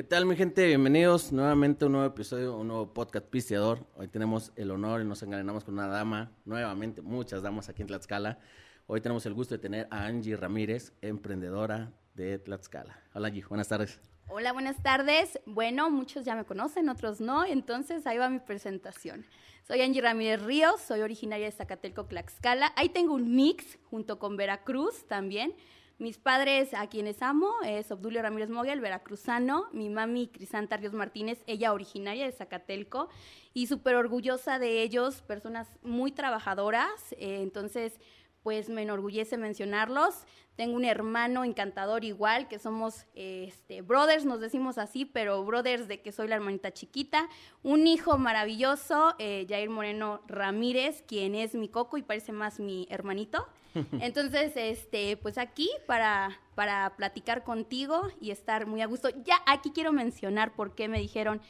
¿Qué tal, mi gente? Bienvenidos nuevamente a un nuevo episodio, un nuevo podcast pisteador. Hoy tenemos el honor y nos engañamos con una dama, nuevamente, muchas damas aquí en Tlaxcala. Hoy tenemos el gusto de tener a Angie Ramírez, emprendedora de Tlaxcala. Hola, Angie, buenas tardes. Hola, buenas tardes. Bueno, muchos ya me conocen, otros no, entonces ahí va mi presentación. Soy Angie Ramírez Ríos, soy originaria de Zacatelco, Tlaxcala. Ahí tengo un mix junto con Veracruz también. Mis padres, a quienes amo, es Obdulio Ramírez Moguel, veracruzano. Mi mami, Crisanta Ríos Martínez, ella originaria de Zacatelco. Y súper orgullosa de ellos, personas muy trabajadoras. Eh, entonces, pues me enorgullece mencionarlos. Tengo un hermano encantador igual, que somos este, brothers, nos decimos así, pero brothers de que soy la hermanita chiquita. Un hijo maravilloso, eh, Jair Moreno Ramírez, quien es mi coco y parece más mi hermanito. Entonces, este, pues aquí para, para platicar contigo y estar muy a gusto. Ya aquí quiero mencionar por qué me dijeron,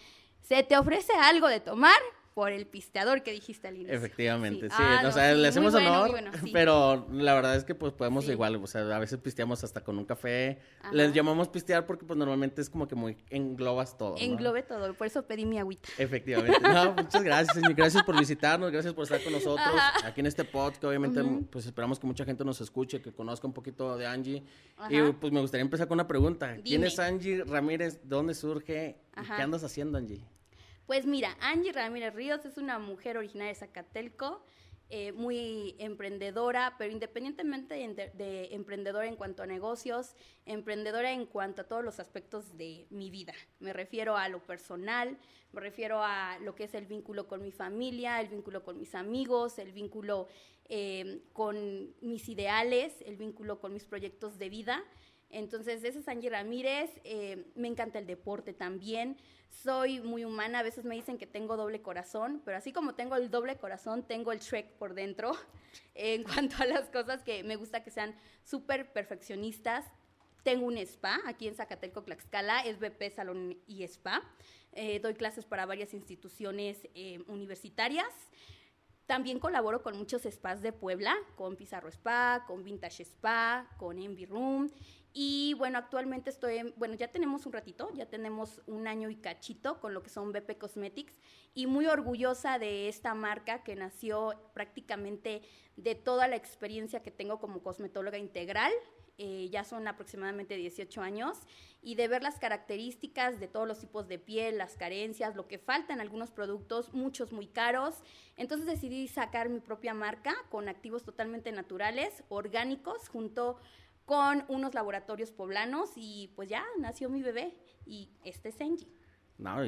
¿se te ofrece algo de tomar? Por el pisteador que dijiste al inicio. Efectivamente, sí. Ah, o sea, le hacemos honor, pero la verdad es que pues podemos igual, o sea, a veces pisteamos hasta con un café. Les llamamos pistear porque pues normalmente es como que muy englobas todo. Englobe todo, por eso pedí mi agüita. Efectivamente. No, muchas gracias, gracias por visitarnos, gracias por estar con nosotros aquí en este podcast. Obviamente, pues esperamos que mucha gente nos escuche, que conozca un poquito de Angie. Y pues me gustaría empezar con una pregunta. ¿Quién es Angie Ramírez? ¿Dónde surge? ¿Qué andas haciendo, Angie? Pues mira, Angie Ramírez Ríos es una mujer originaria de Zacatelco, eh, muy emprendedora, pero independientemente de, emprendedora en cuanto a negocios, emprendedora en cuanto a todos los aspectos de mi vida. Me refiero a lo personal, me refiero a lo que es el vínculo con mi familia, el vínculo con mis amigos, el vínculo eh, con mis ideales, el vínculo con mis proyectos de vida. Entonces, esa es Angie Ramírez. Eh, me encanta el deporte también soy muy humana, a veces me dicen que tengo doble corazón, pero así como tengo el doble corazón, tengo el Shrek por dentro en cuanto a las cosas que me gusta que sean súper perfeccionistas. Tengo un spa aquí en Zacatelco, Tlaxcala, es BP Salón y Spa. Eh, doy clases para varias instituciones eh, universitarias. También colaboro con muchos spas de Puebla, con Pizarro Spa, con Vintage Spa, con Envy Room y bueno, actualmente estoy, en, bueno, ya tenemos un ratito, ya tenemos un año y cachito con lo que son BP Cosmetics y muy orgullosa de esta marca que nació prácticamente de toda la experiencia que tengo como cosmetóloga integral. Eh, ya son aproximadamente 18 años, y de ver las características de todos los tipos de piel, las carencias, lo que falta en algunos productos, muchos muy caros. Entonces decidí sacar mi propia marca con activos totalmente naturales, orgánicos, junto con unos laboratorios poblanos y pues ya nació mi bebé y este es Angie. No,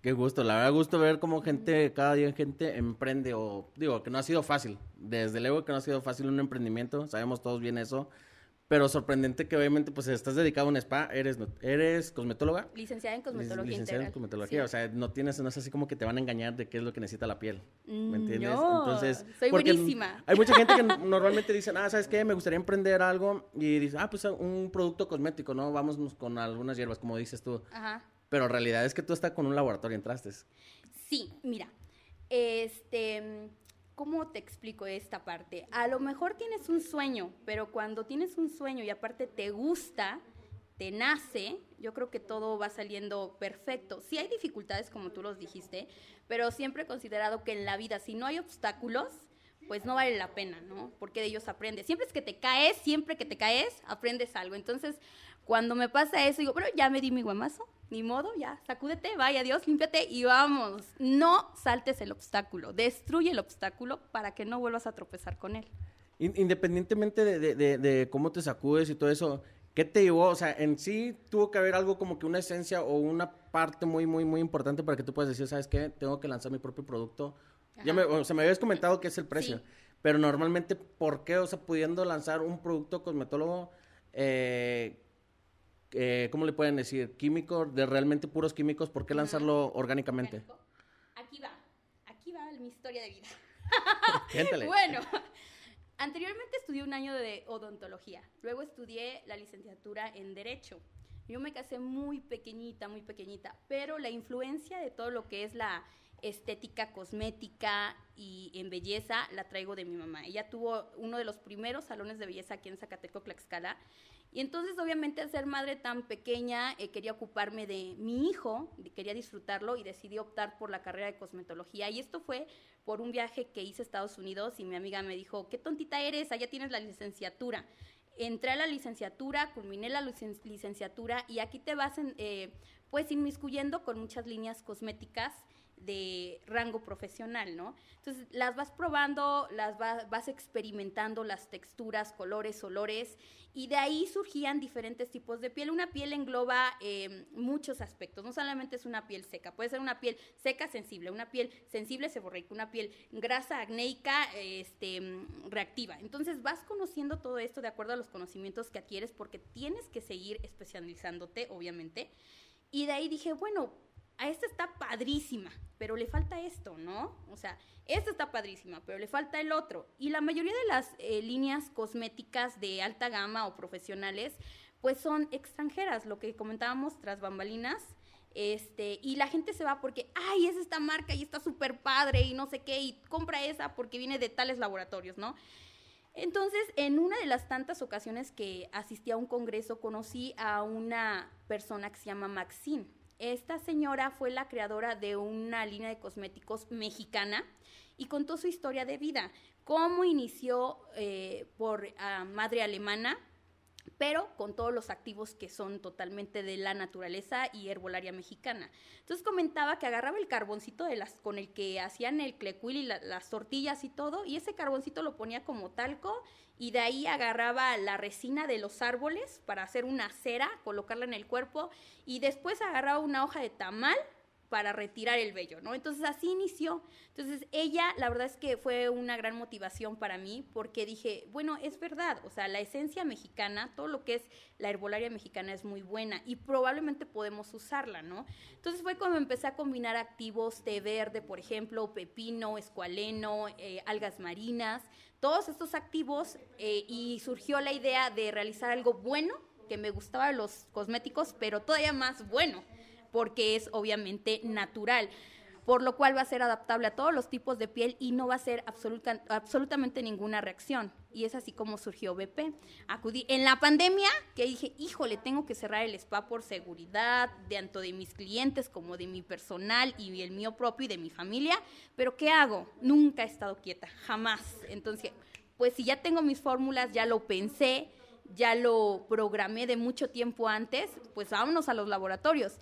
qué gusto, la verdad gusto ver cómo gente, cada día gente emprende o digo que no ha sido fácil, desde luego que no ha sido fácil un emprendimiento, sabemos todos bien eso, pero sorprendente que obviamente pues estás dedicado a un spa, eres eres cosmetóloga. Licenciada en cosmetología Licenciada en cosmetología, o sea, no tienes no es así como que te van a engañar de qué es lo que necesita la piel. ¿Me mm, entiendes? No, Entonces, soy buenísima. Hay mucha gente que normalmente dice, "Ah, ¿sabes qué? Me gustaría emprender algo" y dice, "Ah, pues un producto cosmético, ¿no? Vamos con algunas hierbas como dices tú." Ajá. Pero en realidad es que tú estás con un laboratorio entraste. Sí, mira. Este ¿Cómo te explico esta parte? A lo mejor tienes un sueño, pero cuando tienes un sueño y aparte te gusta, te nace, yo creo que todo va saliendo perfecto. Sí hay dificultades, como tú los dijiste, pero siempre he considerado que en la vida, si no hay obstáculos, pues no vale la pena, ¿no? Porque de ellos aprendes. Siempre es que te caes, siempre que te caes, aprendes algo. Entonces, cuando me pasa eso, digo, pero ya me di mi guamazo, ni modo, ya, sacúdete, vaya Dios, límpiate y vamos. No saltes el obstáculo, destruye el obstáculo para que no vuelvas a tropezar con él. Independientemente de, cómo te sacudes y todo eso, ¿qué te llevó? O sea, en sí tuvo que haber algo como que una esencia o una parte muy, muy, muy importante para que tú puedas decir, ¿sabes qué? Tengo que lanzar mi propio producto. Ya me, o sea, me habías comentado que es el precio, pero normalmente, ¿por qué? O sea, pudiendo lanzar un producto cosmetólogo, eh, eh, ¿cómo le pueden decir? Químico, de realmente puros químicos, ¿por qué lanzarlo orgánicamente? Aquí va, aquí va mi historia de vida. Bueno, anteriormente estudié un año de odontología, luego estudié la licenciatura en Derecho. Yo me casé muy pequeñita, muy pequeñita, pero la influencia de todo lo que es la estética cosmética y en belleza la traigo de mi mamá. Ella tuvo uno de los primeros salones de belleza aquí en Zacateco, Tlaxcala, Y entonces, obviamente, al ser madre tan pequeña, eh, quería ocuparme de mi hijo, quería disfrutarlo y decidí optar por la carrera de cosmetología. Y esto fue por un viaje que hice a Estados Unidos y mi amiga me dijo, qué tontita eres, allá tienes la licenciatura. Entré a la licenciatura, culminé la licenciatura y aquí te vas, eh, pues, inmiscuyendo con muchas líneas cosméticas de rango profesional, ¿no? Entonces las vas probando, las vas experimentando las texturas, colores, olores, y de ahí surgían diferentes tipos de piel. Una piel engloba eh, muchos aspectos, no solamente es una piel seca, puede ser una piel seca sensible, una piel sensible seborreica, una piel grasa acnéica este, reactiva. Entonces vas conociendo todo esto de acuerdo a los conocimientos que adquieres porque tienes que seguir especializándote, obviamente. Y de ahí dije, bueno, a esta está padrísima, pero le falta esto, ¿no? O sea, esta está padrísima, pero le falta el otro. Y la mayoría de las eh, líneas cosméticas de alta gama o profesionales, pues son extranjeras, lo que comentábamos tras bambalinas. Este, y la gente se va porque, ay, es esta marca y está súper padre y no sé qué, y compra esa porque viene de tales laboratorios, ¿no? Entonces, en una de las tantas ocasiones que asistí a un congreso, conocí a una persona que se llama Maxine esta señora fue la creadora de una línea de cosméticos mexicana y contó su historia de vida, cómo inició eh, por ah, madre alemana, pero con todos los activos que son totalmente de la naturaleza y herbolaria mexicana. Entonces comentaba que agarraba el carboncito de las, con el que hacían el clecuil y las tortillas y todo, y ese carboncito lo ponía como talco, y de ahí agarraba la resina de los árboles para hacer una cera, colocarla en el cuerpo, y después agarraba una hoja de tamal para retirar el vello, ¿no? Entonces así inició. Entonces ella, la verdad es que fue una gran motivación para mí porque dije, bueno, es verdad, o sea, la esencia mexicana, todo lo que es la herbolaria mexicana es muy buena y probablemente podemos usarla, ¿no? Entonces fue cuando empecé a combinar activos té verde, por ejemplo, pepino, escualeno, eh, algas marinas, todos estos activos eh, y surgió la idea de realizar algo bueno que me gustaba de los cosméticos, pero todavía más bueno porque es obviamente natural por lo cual va a ser adaptable a todos los tipos de piel y no va a ser absolutamente ninguna reacción. Y es así como surgió BP. Acudí en la pandemia, que dije, híjole, tengo que cerrar el spa por seguridad, tanto de mis clientes como de mi personal y el mío propio y de mi familia, pero ¿qué hago? Nunca he estado quieta, jamás. Entonces, pues si ya tengo mis fórmulas, ya lo pensé, ya lo programé de mucho tiempo antes, pues vámonos a los laboratorios.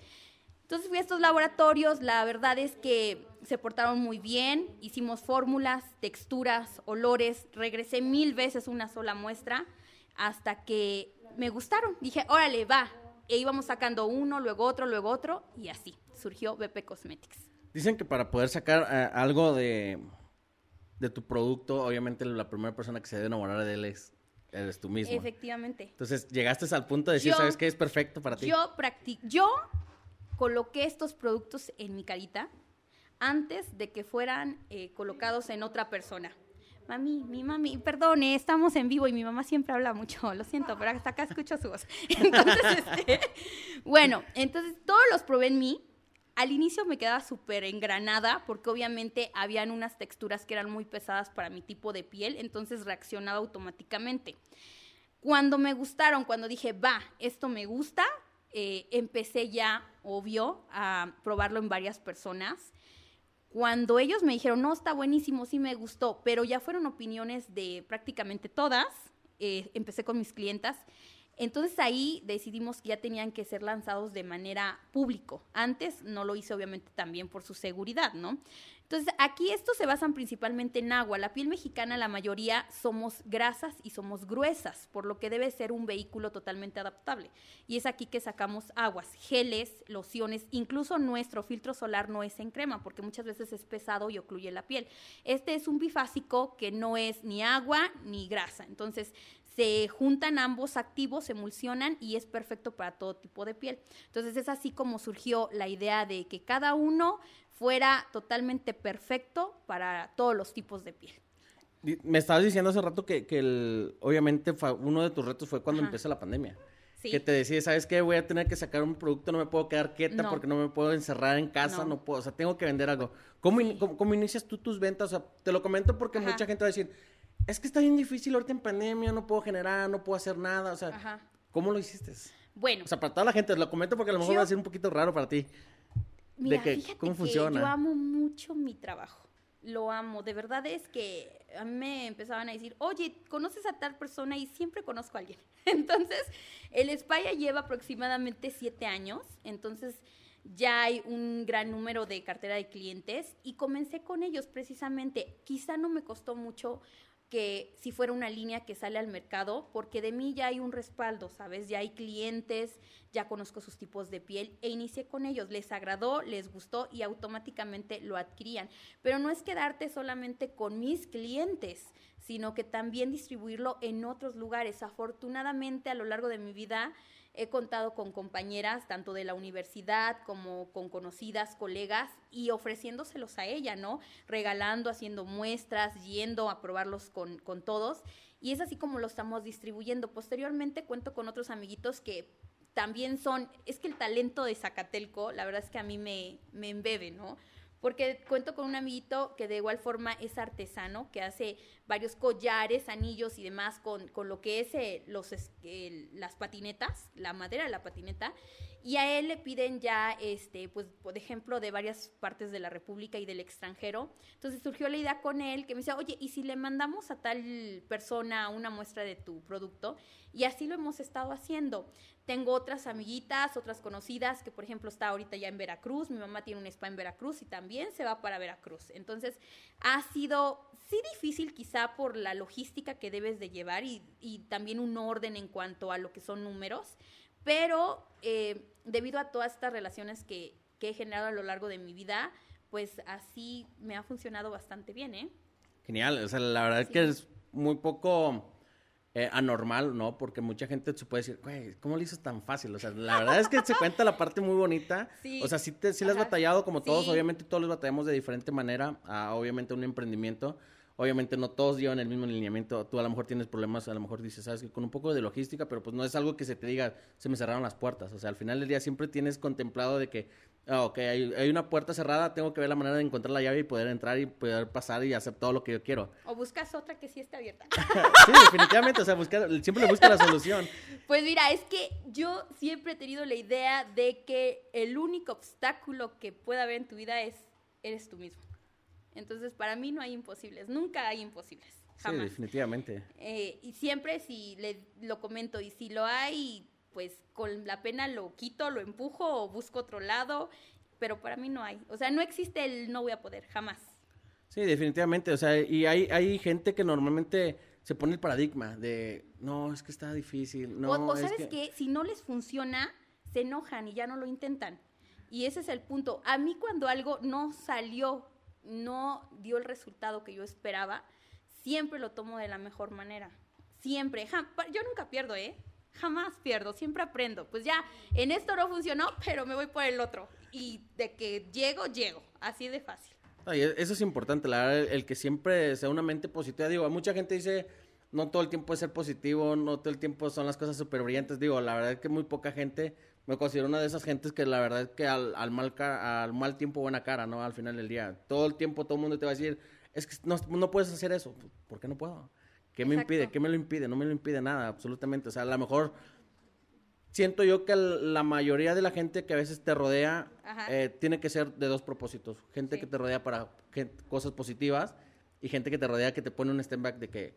Entonces fui a estos laboratorios, la verdad es que se portaron muy bien, hicimos fórmulas, texturas, olores, regresé mil veces una sola muestra hasta que me gustaron. Dije, órale, va. E íbamos sacando uno, luego otro, luego otro y así surgió BP Cosmetics. Dicen que para poder sacar eh, algo de, de tu producto, obviamente la primera persona que se debe enamorar de él es eres tú mismo. Efectivamente. Entonces llegaste al punto de decir, ¿sabes qué es perfecto para ti? Yo practico, yo coloqué estos productos en mi carita antes de que fueran eh, colocados en otra persona. Mami, mi mami, perdone, estamos en vivo y mi mamá siempre habla mucho, lo siento, pero hasta acá escucho su voz. Entonces, este, bueno, entonces todos los probé en mí. Al inicio me quedaba súper engranada porque obviamente habían unas texturas que eran muy pesadas para mi tipo de piel, entonces reaccionaba automáticamente. Cuando me gustaron, cuando dije, va, esto me gusta, eh, empecé ya, obvio, a probarlo en varias personas. Cuando ellos me dijeron, no, está buenísimo, sí me gustó, pero ya fueron opiniones de prácticamente todas, eh, empecé con mis clientas, entonces ahí decidimos que ya tenían que ser lanzados de manera público. Antes no lo hice obviamente también por su seguridad, ¿no? Entonces, aquí estos se basan principalmente en agua. La piel mexicana, la mayoría somos grasas y somos gruesas, por lo que debe ser un vehículo totalmente adaptable. Y es aquí que sacamos aguas, geles, lociones, incluso nuestro filtro solar no es en crema, porque muchas veces es pesado y ocluye la piel. Este es un bifásico que no es ni agua ni grasa. Entonces, se juntan ambos activos, se emulsionan y es perfecto para todo tipo de piel. Entonces es así como surgió la idea de que cada uno fuera totalmente perfecto para todos los tipos de piel. Me estabas diciendo hace rato que, que obviamente uno de tus retos fue cuando empezó la pandemia. Que te decía, ¿sabes qué? Voy a tener que sacar un producto, no me puedo quedar quieta porque no me puedo encerrar en casa, no. puedo, o sea, tengo que vender algo. ¿Cómo, cómo, inicias tú tus ventas? O sea, te lo comento porque mucha gente va a decir, es que está bien difícil ahorita en pandemia, no puedo generar, no puedo hacer nada, o sea, ¿Cómo lo hiciste? Bueno. O sea, para toda la gente, lo comento porque a lo mejor va a ser un poquito raro para ti. Mira, de que, ¿cómo funciona? yo amo mucho mi trabajo. Lo amo. De verdad es que a mí me empezaban a decir, oye, ¿conoces a tal persona? Y siempre conozco a alguien. Entonces, el Spaya lleva aproximadamente siete años. Entonces, ya hay un gran número de cartera de clientes y comencé con ellos precisamente. Quizá no me costó mucho que si fuera una línea que sale al mercado, porque de mí ya hay un respaldo, ¿sabes? Ya hay clientes, ya conozco sus tipos de piel e inicié con ellos, les agradó, les gustó y automáticamente lo adquirían. Pero no es quedarte solamente con mis clientes, sino que también distribuirlo en otros lugares. Afortunadamente a lo largo de mi vida He contado con compañeras tanto de la universidad como con conocidas, colegas y ofreciéndoselos a ella, ¿no? Regalando, haciendo muestras, yendo a probarlos con, con todos. Y es así como lo estamos distribuyendo. Posteriormente cuento con otros amiguitos que también son, es que el talento de Zacatelco, la verdad es que a mí me, me embebe, ¿no? porque cuento con un amiguito que de igual forma es artesano, que hace varios collares, anillos y demás con, con lo que es eh, los, las patinetas, la madera de la patineta, y a él le piden ya, este, pues, por ejemplo, de varias partes de la República y del extranjero. Entonces surgió la idea con él que me decía, oye, ¿y si le mandamos a tal persona una muestra de tu producto? Y así lo hemos estado haciendo. Tengo otras amiguitas, otras conocidas, que por ejemplo está ahorita ya en Veracruz, mi mamá tiene un spa en Veracruz y también se va para Veracruz. Entonces, ha sido, sí difícil quizá por la logística que debes de llevar y, y también un orden en cuanto a lo que son números, pero eh, debido a todas estas relaciones que, que he generado a lo largo de mi vida, pues así me ha funcionado bastante bien, ¿eh? Genial, o sea, la verdad es que es muy poco eh, anormal, ¿no? Porque mucha gente se puede decir, güey, ¿cómo lo hizo tan fácil? O sea, la verdad es que se cuenta la parte muy bonita. O sea, sí, te, sí has batallado como todos, obviamente todos los batallamos de diferente manera, a, obviamente un emprendimiento. Obviamente no todos llevan el mismo lineamiento. Tú a lo mejor tienes problemas, a lo mejor dices, sabes que con un poco de logística, pero pues no es algo que se te diga, se me cerraron las puertas. O sea, al final del día siempre tienes contemplado de que, ah, ok, hay, hay, una puerta cerrada, tengo que ver la manera de encontrar la llave y poder entrar y poder pasar y hacer todo lo que yo quiero. O buscas otra que sí esté abierta. sí, definitivamente, o sea, buscar, siempre le busca la solución. Pues mira, es que yo siempre he tenido la idea de que el único obstáculo que pueda haber en tu vida es, eres tú mismo. Entonces, para mí no hay imposibles, nunca hay imposibles. Jamás. Sí, definitivamente. Eh, y siempre si le, lo comento, y si lo hay, pues con la pena lo quito, lo empujo o busco otro lado, pero para mí no hay. O sea, no existe el no voy a poder, jamás. Sí, definitivamente. O sea, y hay, hay gente que normalmente se pone el paradigma de, no, es que está difícil. No, o, sabes que... si no les funciona, se enojan y ya no lo intentan. Y ese es el punto. A mí cuando algo no salió no dio el resultado que yo esperaba, siempre lo tomo de la mejor manera. Siempre. yo nunca pierdo, ¿eh? Jamás pierdo, siempre aprendo. Pues ya, en esto no funcionó, pero me voy por el otro. Y de que llego, llego. Así de fácil. eso es importante, la verdad, el que siempre sea una mente positiva. Digo, mucha gente dice, no todo el tiempo es ser positivo, no todo el tiempo son las cosas súper brillantes. Digo, la verdad es que muy poca gente me considero una de esas gentes que la verdad es que al, al, mal, al mal tiempo buena cara, ¿no? Al final del día. Todo el tiempo todo el mundo te va a decir, es que no, no puedes hacer eso. ¿Por qué no puedo? ¿Qué me impide? ¿Qué me lo impide? No me lo impide nada, absolutamente. O sea, a lo mejor siento yo que la mayoría de la gente que a veces te rodea eh, tiene que ser de dos propósitos. Gente que te rodea para cosas positivas y gente que te rodea que te pone un stand back de que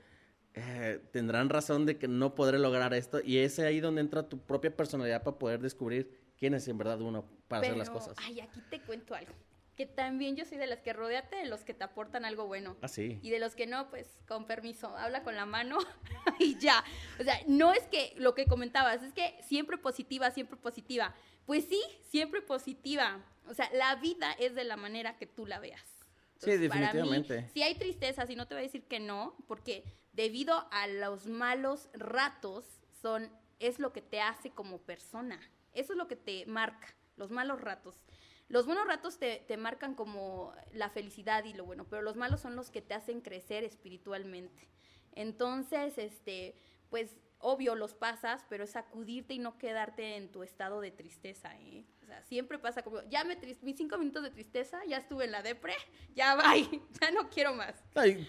eh, tendrán razón de que no podré lograr esto y es ahí donde entra tu propia personalidad para poder descubrir quién es en verdad uno para hacer las cosas. Ay, aquí te cuento algo. Que también yo soy de las que rodeate de los que te aportan algo bueno. Ah, sí. Y de los que no, pues con permiso, habla con la mano y ya. O sea, no es que lo que comentabas, es que siempre positiva, siempre positiva. Pues sí, siempre positiva. O sea, la vida es de la manera que tú la veas. sí, definitivamente. si hay tristeza, si no te voy a decir que no, porque debido a los malos ratos son es lo que te hace como persona. Eso es lo que te marca, los malos ratos. Los buenos ratos te, te, marcan como la felicidad y lo bueno, pero los malos son los que te hacen crecer espiritualmente. Entonces, este, pues obvio los pasas, pero es sacudirte y no quedarte en tu estado de tristeza, ¿eh? O sea, siempre pasa como, ya me mis cinco minutos de tristeza, ya estuve en la depre, ya bye, ya no quiero más.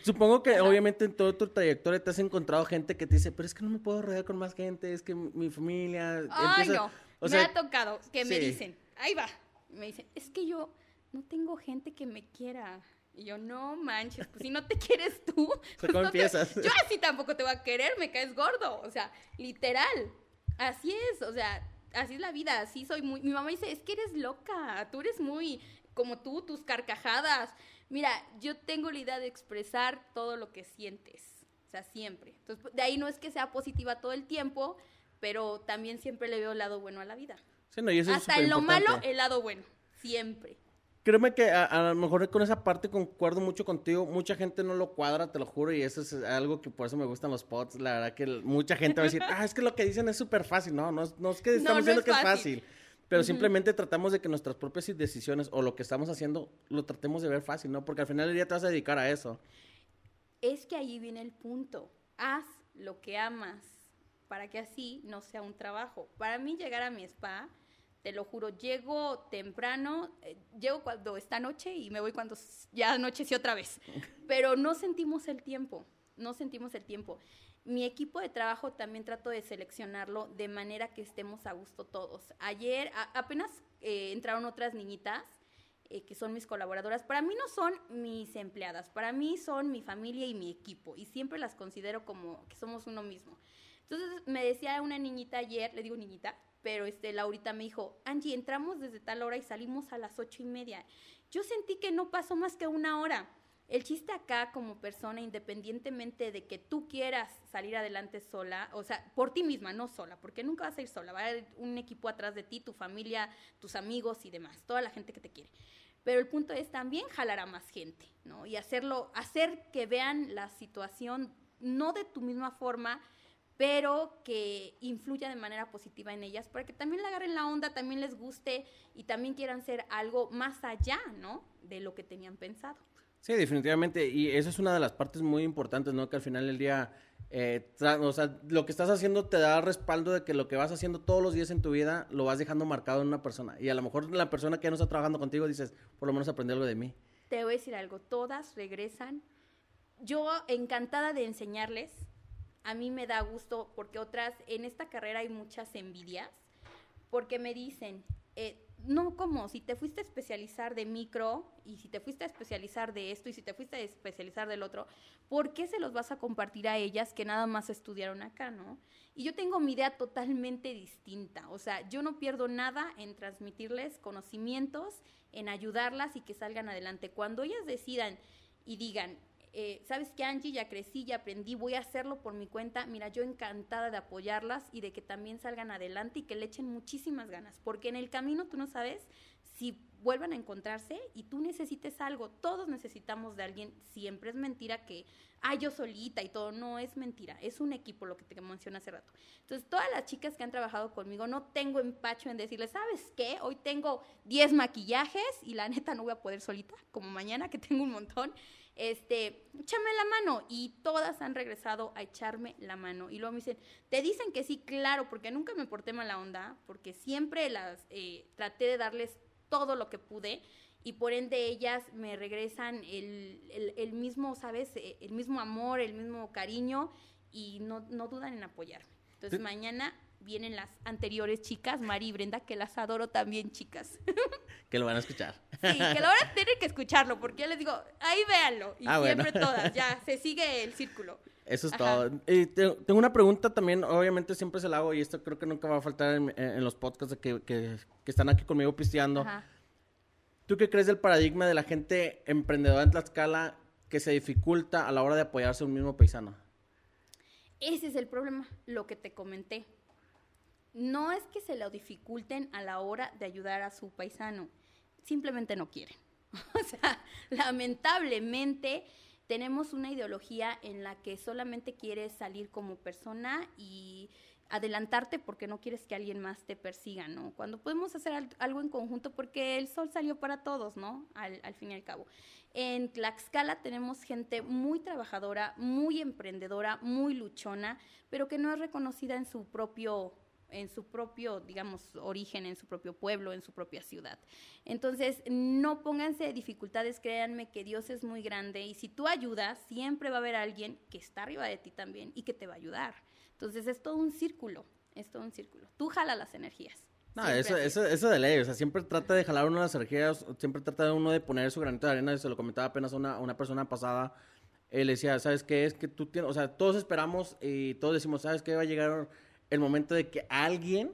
supongo que obviamente en toda tu trayectoria te has encontrado gente que te dice, pero es que no me puedo rodear con más gente, es que mi familia... Ay, no, me ha tocado que me dicen, ahí va, me dicen, es que yo no tengo gente que me quiera. Y yo, no manches, pues si no te quieres tú, pues ¿cómo empiezas? yo así tampoco te voy a querer, me caes gordo. O sea, literal. Así es, o sea, así es la vida, así soy muy. Mi mamá dice, es que eres loca, tú eres muy como tú, tus carcajadas. Mira, yo tengo la idea de expresar todo lo que sientes, o sea, siempre. Entonces, de ahí no es que sea positiva todo el tiempo, pero también siempre le veo el lado bueno a la vida. Sí, no, y eso Hasta en lo malo, el lado bueno, siempre. Créeme que a, lo mejor con esa parte concuerdo mucho contigo. Mucha gente no lo cuadra, te lo juro, y eso es algo que por eso me gustan los pods. La verdad que mucha gente va a decir, ah, es que lo que dicen es súper fácil. No, no, no es que estamos diciendo que es fácil. Pero simplemente tratamos de que nuestras propias decisiones o lo que estamos haciendo lo tratemos de ver fácil, ¿no? Porque al final del día te vas a dedicar a eso. Es que ahí viene el punto. Haz lo que amas para que así no sea un trabajo. Para mí llegar a mi spa te lo juro, llego temprano, eh, llego cuando está noche y me voy cuando ya anocheció otra vez. Pero no sentimos el tiempo, no sentimos el tiempo. Mi equipo de trabajo también trato de seleccionarlo de manera que estemos a gusto todos. Ayer apenas eh, entraron otras niñitas eh, que son mis colaboradoras. Para mí no son mis empleadas, para mí son mi familia y mi equipo y siempre las considero como que somos uno mismo. Entonces me decía una niñita ayer, le digo niñita, pero este, Laurita me dijo, Angie, entramos desde tal hora y salimos a las ocho y media. Yo sentí que no pasó más que una hora. El chiste acá como persona, independientemente de que tú quieras salir adelante sola, o sea, por ti misma, no sola, porque nunca vas a ir sola, va a haber un equipo atrás de ti, tu familia, tus amigos y demás, toda la gente que te quiere. Pero el punto es también jalar a más gente, ¿no? Y hacerlo, hacer que vean la situación no de tu misma forma, pero que influya de manera positiva en ellas para que también le agarren la onda, también les guste y también quieran ser algo más allá, ¿no? De lo que tenían pensado. Sí, definitivamente. Y eso es una de las partes muy importantes, ¿no? Que al final del día, eh, o sea, lo que estás haciendo te da respaldo de que lo que vas haciendo todos los días en tu vida lo vas dejando marcado en una persona. Y a lo mejor la persona que ya no está trabajando contigo dices, por lo menos aprendí algo de mí. Te voy a decir algo, todas regresan. Yo encantada de enseñarles, a mí me da gusto porque otras, en esta carrera hay muchas envidias, porque me dicen, eh, no como, si te fuiste a especializar de micro y si te fuiste a especializar de esto y si te fuiste a especializar del otro, ¿por qué se los vas a compartir a ellas que nada más estudiaron acá, no? Y yo tengo mi idea totalmente distinta, o sea, yo no pierdo nada en transmitirles conocimientos, en ayudarlas y que salgan adelante. Cuando ellas decidan y digan, eh, sabes que Angie ya crecí, ya aprendí, voy a hacerlo por mi cuenta. Mira, yo encantada de apoyarlas y de que también salgan adelante y que le echen muchísimas ganas, porque en el camino tú no sabes si vuelvan a encontrarse y tú necesites algo. Todos necesitamos de alguien. Siempre es mentira que, ah, yo solita y todo. No es mentira. Es un equipo lo que te mencioné hace rato. Entonces, todas las chicas que han trabajado conmigo, no tengo empacho en decirles, ¿sabes qué? Hoy tengo 10 maquillajes y la neta no voy a poder solita, como mañana que tengo un montón este, échame la mano. Y todas han regresado a echarme la mano. Y luego me dicen, te dicen que sí, claro, porque nunca me porté mala onda, porque siempre las eh, traté de darles todo lo que pude. Y por ende ellas me regresan el, el, mismo, ¿sabes? Eh, el mismo amor, el mismo cariño y no, no dudan en apoyarme. Entonces mañana vienen las anteriores chicas, Mari y Brenda, que las adoro también, chicas. que lo van a escuchar. Sí, que lo van a tener que escucharlo, porque yo les digo, ahí véanlo. Y ah, siempre todas, ya, se sigue el círculo. Eso es todo. Y tengo una pregunta también, obviamente siempre se la hago, y esto creo que nunca va a faltar en, los podcasts que, que, están aquí conmigo pisteando. ¿Tú qué crees del paradigma de la gente emprendedora en Tlaxcala que se dificulta a la hora de apoyarse a un mismo paisano? Ese es el problema, lo que te comenté no es que se lo dificulten a la hora de ayudar a su paisano, simplemente no quieren. o sea, lamentablemente tenemos una ideología en la que solamente quieres salir como persona y adelantarte porque no quieres que alguien más te persiga, ¿no? Cuando podemos hacer algo en conjunto porque el sol salió para todos, ¿no? Al, al, fin y al cabo. En Tlaxcala tenemos gente muy trabajadora, muy emprendedora, muy luchona, pero que no es reconocida en su propio en su propio, digamos, origen, en su propio pueblo, en su propia ciudad. Entonces, no pónganse dificultades, créanme que Dios es muy grande y si tú ayudas, siempre va a haber alguien que está arriba de ti también y que te va a ayudar. Entonces, es todo un círculo, es todo un círculo. Tú jala las energías. No, eso, eso, eso de ley, o sea, siempre trata de jalar uno las energías, siempre trata de uno de poner su granito de arena, se lo comentaba apenas a una, una persona pasada, él decía, ¿sabes qué? Es que tú tienes, o sea, todos esperamos y todos decimos, ¿sabes qué? Va a llegar el momento de que alguien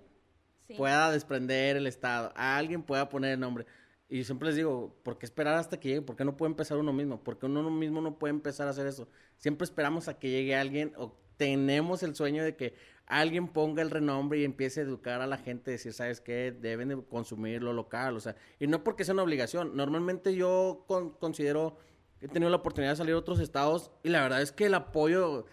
pueda desprender el Estado, alguien pueda poner el nombre. Y siempre les digo, ¿por qué esperar hasta que llegue? ¿Por qué no puede empezar uno mismo? ¿Por qué uno mismo no puede empezar a hacer eso? Siempre esperamos a que llegue alguien o tenemos el sueño de que alguien ponga el renombre y empiece a educar a la gente, decir, ¿sabes qué? Deben de consumir lo local, o sea, y no porque sea una obligación. Normalmente yo considero, he tenido la oportunidad de salir a otros estados y la verdad es que el apoyo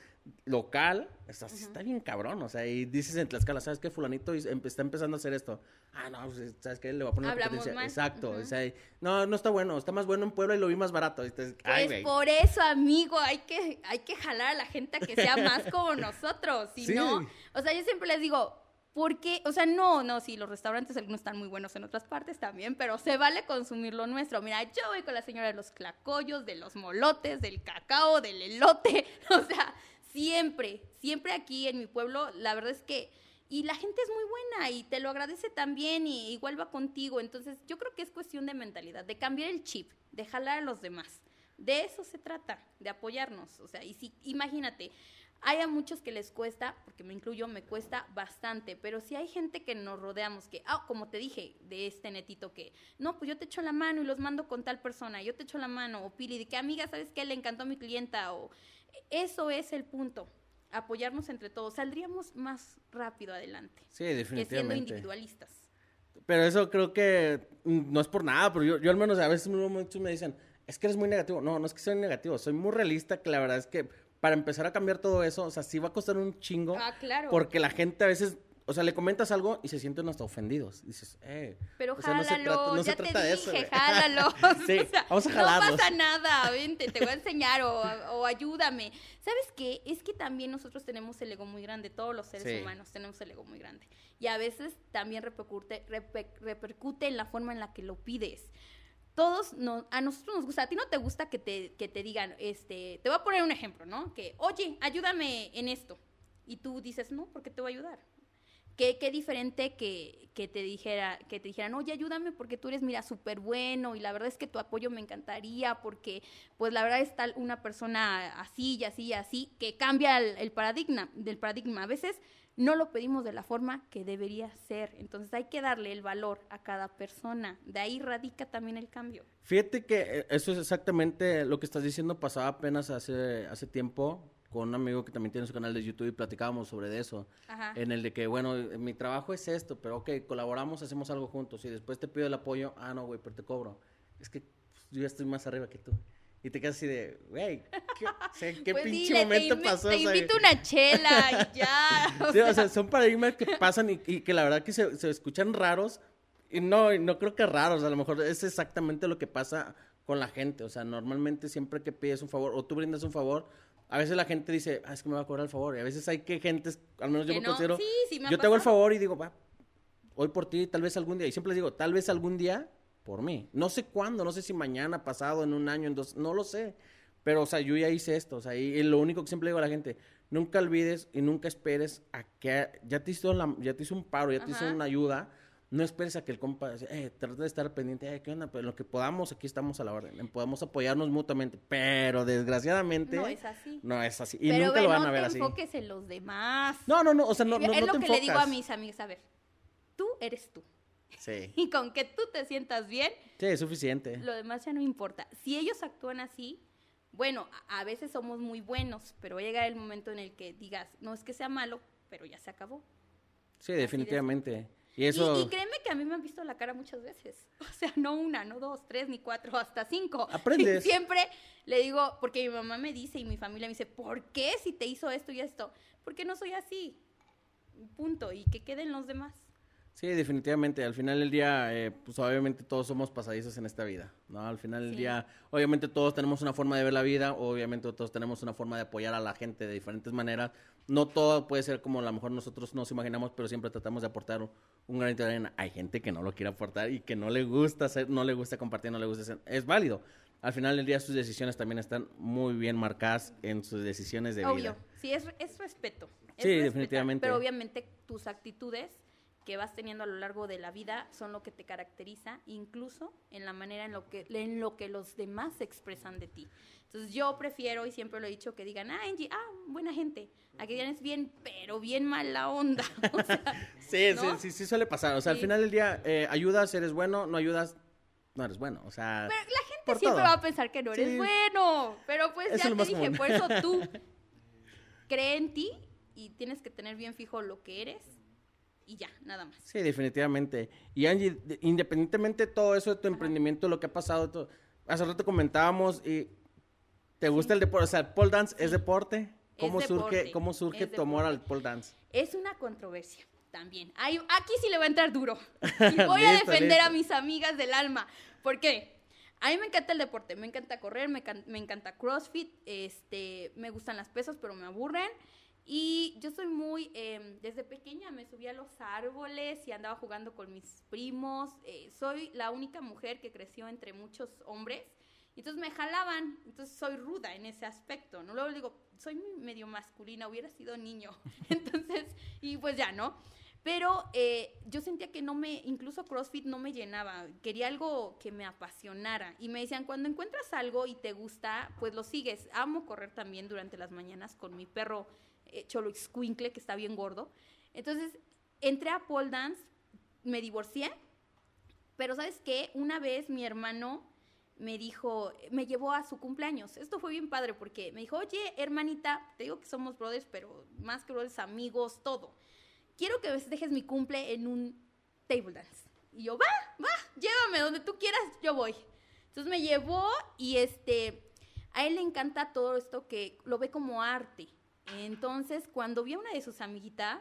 local, está, está bien cabrón, o sea, y dices en Tlaxcala, ¿sabes qué? Fulanito está empezando a hacer esto. Ah, no, pues, ¿sabes qué? Le voy a poner Hablamos competencia. Exacto, o sea, no, no está bueno, está más bueno en Puebla y lo vi más barato. Entonces, pues por eso, amigo, hay que, hay que jalar a la gente a que sea más como nosotros, si no, o sea, yo siempre les digo, porque, o sea, no, no, sí, los restaurantes algunos están muy buenos en otras partes también, pero se vale consumir lo nuestro. Mira, yo voy con la señora de los clacoyos, de los molotes, del cacao, del elote, o sea, Siempre, siempre aquí en mi pueblo, la verdad es que, y la gente es muy buena y te lo agradece también y igual va contigo. Entonces, yo creo que es cuestión de mentalidad, de cambiar el chip, de jalar a los demás. De eso se trata, de apoyarnos. O sea, y si, imagínate, hay a muchos que les cuesta, porque me incluyo, me cuesta bastante, pero si hay gente que nos rodeamos, que, ah, como te dije, de este netito que, no, pues yo te echo la mano y los mando con tal persona, yo te echo la mano, o Pili, de que amiga, ¿sabes qué? Le encantó mi clienta, o eso es el punto. Apoyarnos entre todos. Saldríamos más rápido adelante. Sí, definitivamente. Que siendo individualistas. Pero eso creo que mm, no es por nada, pero yo, yo al menos a veces muchos me dicen, es que eres muy negativo. No, no es que soy negativo, soy muy realista, que la verdad es que para empezar a cambiar todo eso, o sea, sí va a costar un chingo. Ah, claro. Porque la gente a veces o sea, le comentas algo y se sienten hasta ofendidos. Dices, eh. Pero o sea, jálalo, no se trata, no ya se trata te de dije, eso. jálalo. sí, o sea, vamos a jalarlos. No pasa nada, vente, te voy a enseñar o, o, ayúdame. ¿Sabes qué? Es que también nosotros tenemos el ego muy grande, todos los seres humanos tenemos el ego muy grande. Y a veces también repercute, repercute en la forma en la que lo pides todos a nosotros nos gusta, a ti no te gusta que te, que te digan, este, te voy a poner un ejemplo, ¿no? Que, oye, ayúdame en esto. Y tú dices, no, porque te voy a ayudar. Qué, qué diferente que, que, te dijera, que te dijeran, oye, ayúdame porque tú eres, mira, súper bueno y la verdad es que tu apoyo me encantaría porque, pues, la verdad es tal una persona así y así y así que cambia el, paradigma, del paradigma. A veces no lo pedimos de la forma que debería ser. Entonces hay que darle el valor a cada persona. De ahí radica también el cambio. Fíjate que eh, eso es exactamente lo que estás diciendo. Pasaba apenas hace, hace tiempo con un amigo que también tiene su canal de YouTube y platicábamos sobre eso. En el de que, bueno, mi trabajo es esto, pero ok, colaboramos, hacemos algo juntos y después te pido el apoyo, ah, no, güey, pero te cobro. Es que pues, yo ya estoy más arriba que tú. Y te quedas así de, güey, ¿qué, ¿qué pues pinche momento pasó? Te invito una chela y ya. sí, o sea, son paradigmas que pasan y, y, que la verdad que se, se escuchan raros. Y no, no creo que raros, a lo mejor es exactamente lo que pasa con la gente. O sea, normalmente siempre que pides un favor o tú brindas un favor, a veces la gente dice, ah, es que me va a cobrar el favor. Y a veces hay que gente, al menos yo me considero, yo te hago el favor y digo, va, hoy por ti, tal vez algún día. Y siempre les digo, tal vez algún día por mí. No sé cuándo, no sé si mañana, pasado, en un año, en dos, no lo sé. Pero, o sea, yo ya hice esto. O sea, y, lo único que siempre digo a la gente, nunca olvides y nunca esperes a que ya te hizo, la, ya te hizo un paro, ya te hizo una ayuda no esperes a que el compa, eh, trata de estar pendiente, eh, ¿qué onda? Pero lo que podamos, aquí estamos a la orden, podemos apoyarnos mutuamente, pero desgraciadamente no es así. No es así. Y nunca lo van a ver así. No te enfoques en los demás. No, no, no, o sea, no, no, Es lo que le digo a mis amigos, a ver, tú eres tú. Sí. Y con que tú te sientas bien. Sí, es suficiente. Lo demás ya no importa. Si ellos actúan así, bueno, a veces somos muy buenos, pero va a llegar el momento en el que digas, no es que sea malo, pero ya se acabó. Sí, definitivamente. Y, eso... y, créeme que a mí me han visto la cara muchas veces. O sea, no una, no dos, tres, ni cuatro, hasta cinco. Aprendes. Y siempre le digo, porque mi mamá me dice y mi familia me dice, ¿por qué si te hizo esto y esto? Porque no soy así. punto, y que queden los demás. Sí, definitivamente. Al final del día, eh, pues obviamente todos somos pasadizos en esta vida, ¿no? Al final del día, obviamente todos tenemos una forma de ver la vida, obviamente todos tenemos una forma de apoyar a la gente de diferentes maneras. No todo puede ser como a lo mejor nosotros nos imaginamos, pero siempre tratamos de aportar un, granito de arena. Hay gente que no lo quiere aportar y que no le gusta hacer, no le gusta compartir, no le gusta hacer. Es válido. Al final del día sus decisiones también están muy bien marcadas en sus decisiones de Obvio. vida. Sí, es, es respeto. sí, definitivamente. Pero obviamente tus actitudes que vas teniendo a lo largo de la vida son lo que te caracteriza, incluso en la manera en lo que, en lo que los demás se expresan de ti. Entonces yo prefiero, y siempre lo he dicho, que digan, ah, Angie, ah, buena gente, a que digan es bien, pero bien mala onda. sí, sí, sí, sí, suele pasar. O sea, al final del día, eh, ayudas, eres bueno, no ayudas, no eres bueno. O sea, pero la gente siempre va a pensar que no eres bueno. Pero pues ya te dije, por eso tú cree en ti y tienes que tener bien fijo lo que eres y ya, nada más. Sí, definitivamente. Y Angie, independientemente de todo eso de tu emprendimiento, lo que ha pasado, hace rato comentábamos, y ¿te gusta el deporte? O sea, el pole dance es deporte. ¿Cómo surge, cómo surge tu amor al pole dance? Es una controversia también. aquí sí le voy a entrar duro. Y voy a defender a mis amigas del alma. ¿Por qué? A mí me encanta el deporte, me encanta correr, me, me encanta CrossFit, este, me gustan las pesas, pero me aburren. Y yo soy muy, em, desde pequeña me subía a los árboles y andaba jugando con mis primos. Eh, soy la única mujer que creció entre muchos hombres. Entonces me jalaban, entonces soy ruda en ese aspecto, ¿no? Luego digo, soy medio masculina, hubiera sido niño. Entonces, y pues ya, ¿no? Pero eh, yo sentía que no me, incluso CrossFit no me llenaba, quería algo que me apasionara. Y me decían, cuando encuentras algo y te gusta, pues lo sigues. Amo correr también durante las mañanas con mi perro eh, Cholo Squinkle, que está bien gordo. Entonces, entré a pole dance, me divorcié, pero ¿sabes qué? Una vez mi hermano me dijo, me llevó a su cumpleaños. Esto fue bien padre porque me dijo, oye, hermanita, te digo que somos brothers, pero más que brothers, amigos, todo. Quiero que dejes mi cumple en un table dance. Y yo, va, va, llévame donde tú quieras, yo voy. Entonces me llevó y este, a él le encanta todo esto que lo ve como arte. Entonces, cuando vi a una de sus amiguitas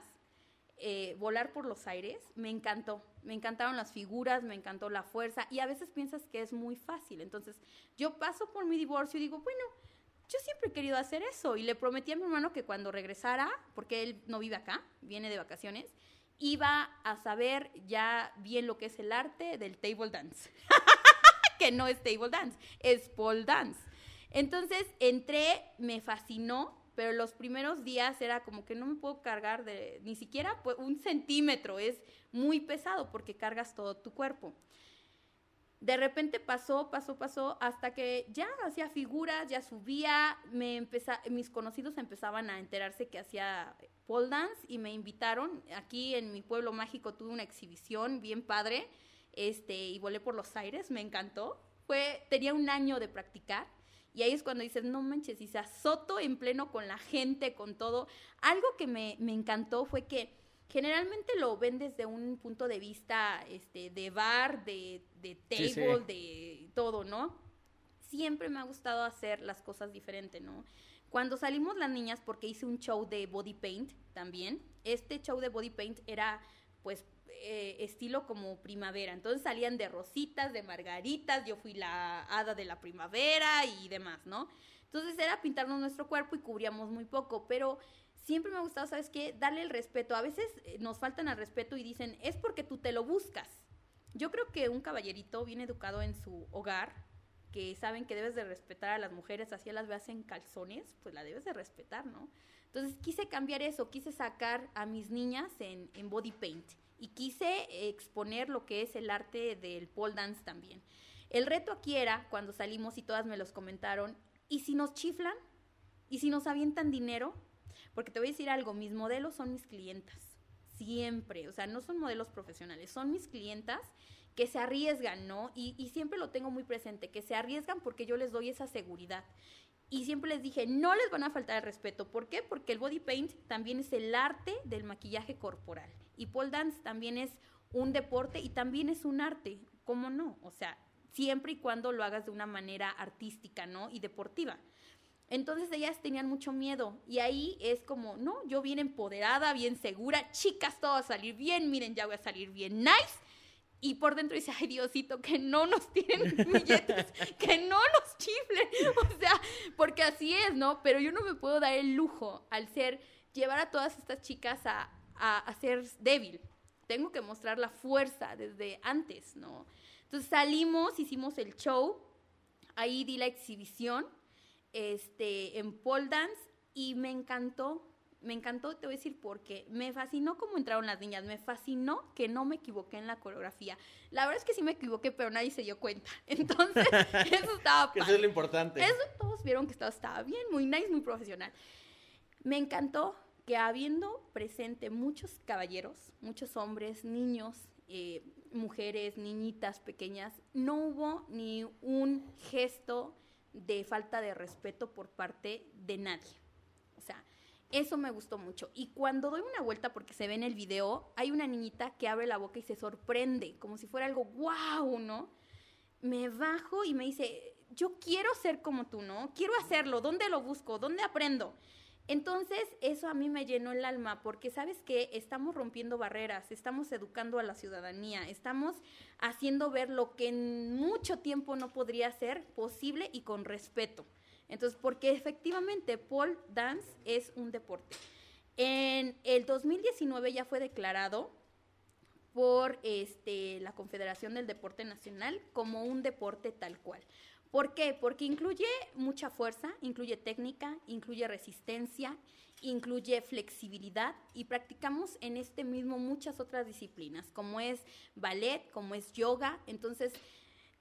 eh, volar por los aires, me encantó. Me encantaron las figuras, me encantó la fuerza y a veces piensas que es muy fácil. Entonces, yo paso por mi divorcio y digo, bueno, yo siempre he querido hacer eso y le prometí a mi hermano que cuando regresara, porque él no vive acá, viene de vacaciones, iba a saber ya bien lo que es el arte del table dance. que no es table dance, es pole dance. Entonces entré, me fascinó, pero los primeros días era como que no me puedo cargar de ni siquiera un centímetro, es muy pesado porque cargas todo tu cuerpo. De repente pasó, pasó, pasó, hasta que ya hacía figuras, ya subía, me mis conocidos empezaban a enterarse que hacía pole dance y me invitaron. Aquí en mi pueblo mágico tuve una exhibición bien padre, este, y volé por los aires, me encantó. Fue, tenía un año de practicar y ahí es cuando dices, no manches, y se azotó en pleno con la gente, con todo. Algo que me, encantó fue que generalmente lo ven desde un punto de vista este, de bar, de, de table, de todo, ¿no? Siempre me ha gustado hacer las cosas diferente, ¿no? Cuando salimos las niñas, porque hice un show de body paint también, este show de body paint era pues eh, estilo como primavera. Entonces salían de rositas, de margaritas, yo fui la hada de la primavera y demás, ¿no? Entonces era pintarnos nuestro cuerpo y cubríamos muy poco, pero siempre me ha gustado, ¿sabes qué? Darle el respeto. A veces eh, nos faltan al respeto y dicen, es porque tú te lo buscas. Yo creo que un caballerito bien educado en su hogar, que saben que debes de respetar a las mujeres, así las veas en calzones, pues la debes de respetar, ¿no? Entonces quise cambiar eso, quise sacar a mis niñas en, en body paint y quise exponer lo que es el arte del pole dance también. El reto aquí era, cuando salimos y todas me los comentaron, ¿y si nos chiflan? ¿Y si nos avientan dinero? Porque te voy a decir algo, mis modelos son mis clientas, siempre, o sea, no son modelos profesionales, son mis clientas que se arriesgan, ¿no? Y, y siempre lo tengo muy presente, que se arriesgan porque yo les doy esa seguridad. Y siempre les dije, no les van a faltar el respeto. ¿Por qué? Porque el body paint también es el arte del maquillaje corporal. Y pole dance también es un deporte y también es un arte. ¿Cómo no? O sea, siempre y cuando lo hagas de una manera artística, ¿no? Y deportiva. Entonces ellas tenían mucho miedo y ahí es como, no, yo bien empoderada, bien segura, chicas, todo va a salir bien, miren, ya voy a salir bien nice. Y por dentro dice, ay Diosito, que no nos tiren billetes, que no nos chiflen. O sea, porque así es, ¿no? Pero yo no me puedo dar el lujo al ser, llevar a todas estas chicas a, a, a ser débil. Tengo que mostrar la fuerza desde antes, ¿no? Entonces salimos, hicimos el show, ahí di la exhibición este, en pole dance y me encantó, me encantó, te voy a decir por qué. Me fascinó cómo entraron las niñas, me fascinó que no me equivoqué en la coreografía. La verdad es que sí me equivoqué, pero nadie se dio cuenta. Entonces, eso estaba Eso es lo importante. Eso todos vieron que estaba, estaba bien, muy nice, muy profesional. Me encantó que habiendo presente muchos caballeros, muchos hombres, niños, eh, mujeres, niñitas pequeñas, no hubo ni un gesto de falta de respeto por parte de nadie. O sea, eso me gustó mucho. Y cuando doy una vuelta, porque se ve en el video, hay una niñita que abre la boca y se sorprende, como si fuera algo wow, ¿no? Me bajo y me dice, yo quiero ser como tú, ¿no? Quiero hacerlo, ¿dónde lo busco? ¿Dónde aprendo? Entonces, eso a mí me llenó el alma, porque sabes que estamos rompiendo barreras, estamos educando a la ciudadanía, estamos haciendo ver lo que en mucho tiempo no podría ser posible y con respeto. Entonces, porque efectivamente pole dance es un deporte. En el 2019 ya fue declarado por este, la Confederación del Deporte Nacional como un deporte tal cual. ¿Por qué? Porque incluye mucha fuerza, incluye técnica, incluye resistencia, incluye flexibilidad y practicamos en este mismo muchas otras disciplinas, como es ballet, como es yoga. Entonces,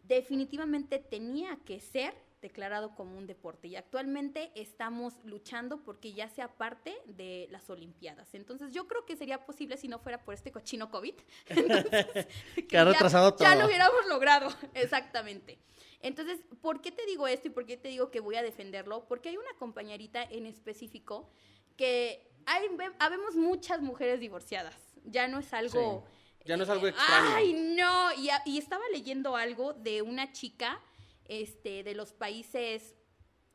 definitivamente tenía que ser declarado como un deporte y actualmente estamos luchando porque ya sea parte de las Olimpiadas. Entonces yo creo que sería posible si no fuera por este cochino COVID. Entonces, que ha retrasado ya, todo. Ya lo hubiéramos logrado, exactamente. Entonces, ¿por qué te digo esto y por qué te digo que voy a defenderlo? Porque hay una compañerita en específico que hay, habemos muchas mujeres divorciadas. Ya no es algo... Sí. Ya no es algo extraño. Ay, no. Y, y estaba leyendo algo de una chica este, de los países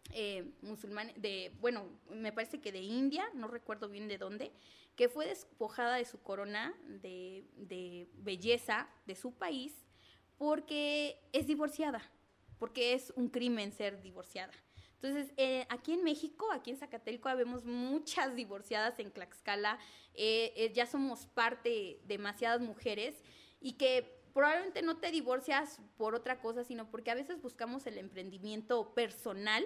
eh, musulmanes, de, bueno, me parece que de India, no recuerdo bien de dónde, que fue despojada de su corona de, de belleza de su país porque es divorciada, porque es un crimen ser divorciada. Entonces, eh, aquí en México, aquí en Zacatelco, vemos muchas divorciadas en Tlaxcala, eh, eh, ya somos parte, demasiadas mujeres, y que probablemente no te divorcias por otra cosa, sino porque a veces buscamos el emprendimiento personal,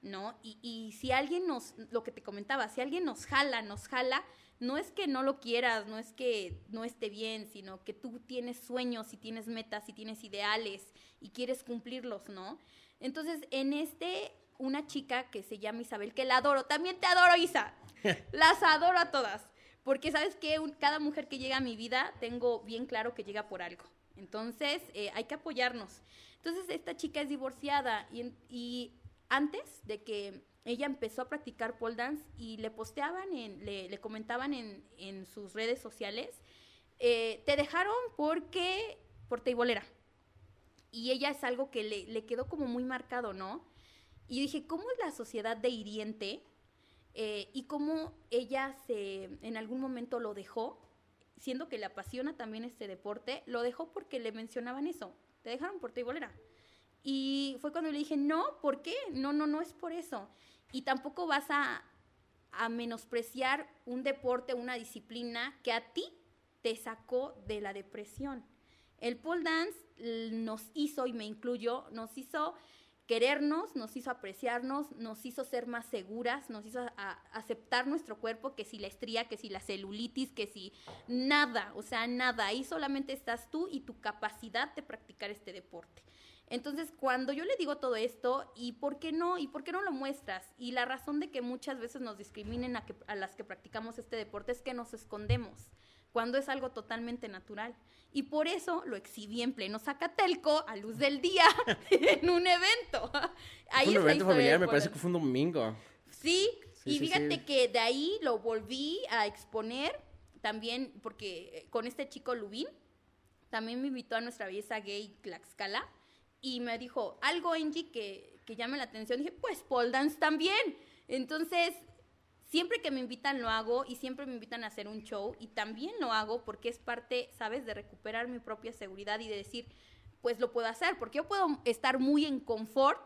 ¿no? Y, y, si alguien nos, lo que te comentaba, si alguien nos jala, nos jala, no es que no lo quieras, no es que no esté bien, sino que tú tienes sueños y tienes metas y tienes ideales y quieres cumplirlos, ¿no? Entonces, en este, una chica que se llama Isabel, que la adoro, también te adoro, Isa, las adoro a todas. Porque sabes que cada mujer que llega a mi vida, tengo bien claro que llega por algo. Entonces, eh, hay que apoyarnos. Entonces, esta chica es divorciada y, y, antes de que ella empezó a practicar pole dance y le posteaban, en, le, le, comentaban en, en, sus redes sociales, eh, te dejaron porque, por teibolera. Y ella es algo que le, le, quedó como muy marcado, ¿no? Y dije, ¿cómo es la sociedad de hiriente? Eh, y cómo ella se, en algún momento lo dejó siendo que le apasiona también este deporte, lo dejó porque le mencionaban eso. Te dejaron por bolera. Y fue cuando le dije, no, ¿por qué? No, no, no es por eso. Y tampoco vas a, a menospreciar un deporte, una disciplina que a ti te sacó de la depresión. El pole dance nos hizo, y me incluyo, nos hizo querernos, nos hizo apreciarnos, nos hizo ser más seguras, nos hizo aceptar nuestro cuerpo, que si la estría, que si la celulitis, que si nada, o sea, nada. Ahí solamente estás tú y tu capacidad de practicar este deporte. Entonces, cuando yo le digo todo esto, ¿y por qué no? ¿Y por qué no lo muestras? Y la razón de que muchas veces nos discriminen a, que, a las que practicamos este deporte es que nos escondemos cuando es algo totalmente natural. Y por eso lo exhibí en pleno Zacatelco, a luz del día, en un evento. Ahí un evento familiar, me parece que fue un domingo. Sí, sí y sí, fíjate sí. que de ahí lo volví a exponer también, porque con este chico Lubín, también me invitó a nuestra belleza gay Tlaxcala, y me dijo, algo Angie que, que llame la atención, dije, pues pole dance también. Entonces, siempre que me invitan lo hago y siempre me invitan a hacer un show y también lo hago porque es parte, ¿sabes?, de recuperar mi propia seguridad y de decir, pues lo puedo hacer, porque yo puedo estar muy en confort,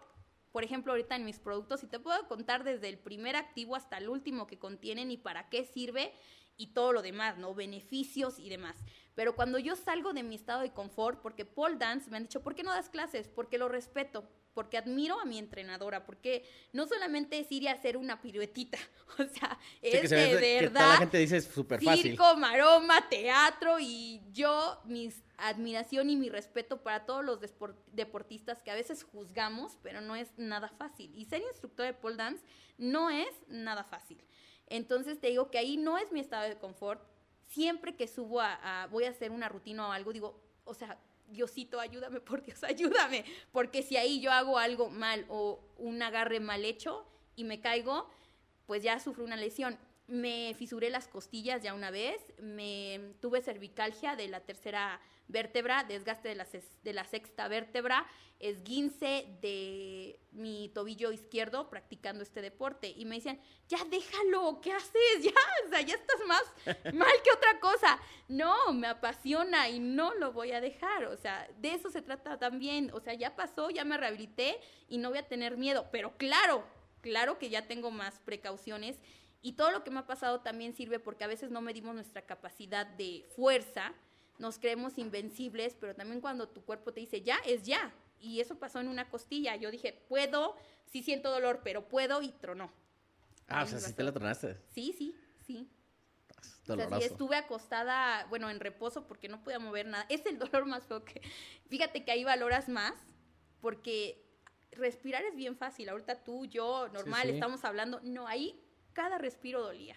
por ejemplo, ahorita en mis productos y te puedo contar desde el primer activo hasta el último que contienen y para qué sirve y todo lo demás, ¿no? Beneficios y demás. Pero cuando yo salgo de mi estado de confort, porque Paul Dance me han dicho, ¿por qué no das clases? Porque lo respeto, porque admiro a mi entrenadora, porque no solamente es ir a hacer una piruetita, o sea, es de verdad. la gente dice súper fácil. Circo, maroma, teatro y yo, mi admiración y mi respeto para todos los deportistas que a veces juzgamos, pero no es nada fácil. Y ser instructor de pole dance no es nada fácil. Entonces te digo que ahí no es mi estado de confort. Siempre que subo a, voy a hacer una rutina o algo, digo, o sea, Diosito, ayúdame, por Dios, ayúdame. Porque si ahí yo hago algo mal o un agarre mal hecho y me caigo, pues ya sufro una lesión. Me fisuré las costillas ya una vez, me tuve cervicalgia de la tercera vértebra, desgaste de la, de la sexta vértebra, esguince de mi tobillo izquierdo practicando este deporte. Y me decían, ya déjalo, ¿qué haces? Ya, o sea, ya estás más mal que otra cosa. No, me apasiona y no lo voy a dejar. O sea, de eso se trata también. O sea, ya pasó, ya me rehabilité y no voy a tener miedo. Pero claro, claro que ya tengo más precauciones. Y todo lo que me ha pasado también sirve porque a veces no medimos nuestra capacidad de fuerza nos creemos invencibles, pero también cuando tu cuerpo te dice ya, es ya. Y eso pasó en una costilla. Yo dije, puedo, sí siento dolor, pero puedo y tronó. Ah, o sea, sí te la tronaste. Sí, sí, sí. O sea, sí, estuve acostada, bueno, en reposo porque no podía mover nada. Es el dolor más feo que... Fíjate que ahí valoras más porque respirar es bien fácil. Ahorita tú, yo, normal, estamos hablando. No, ahí cada respiro dolía.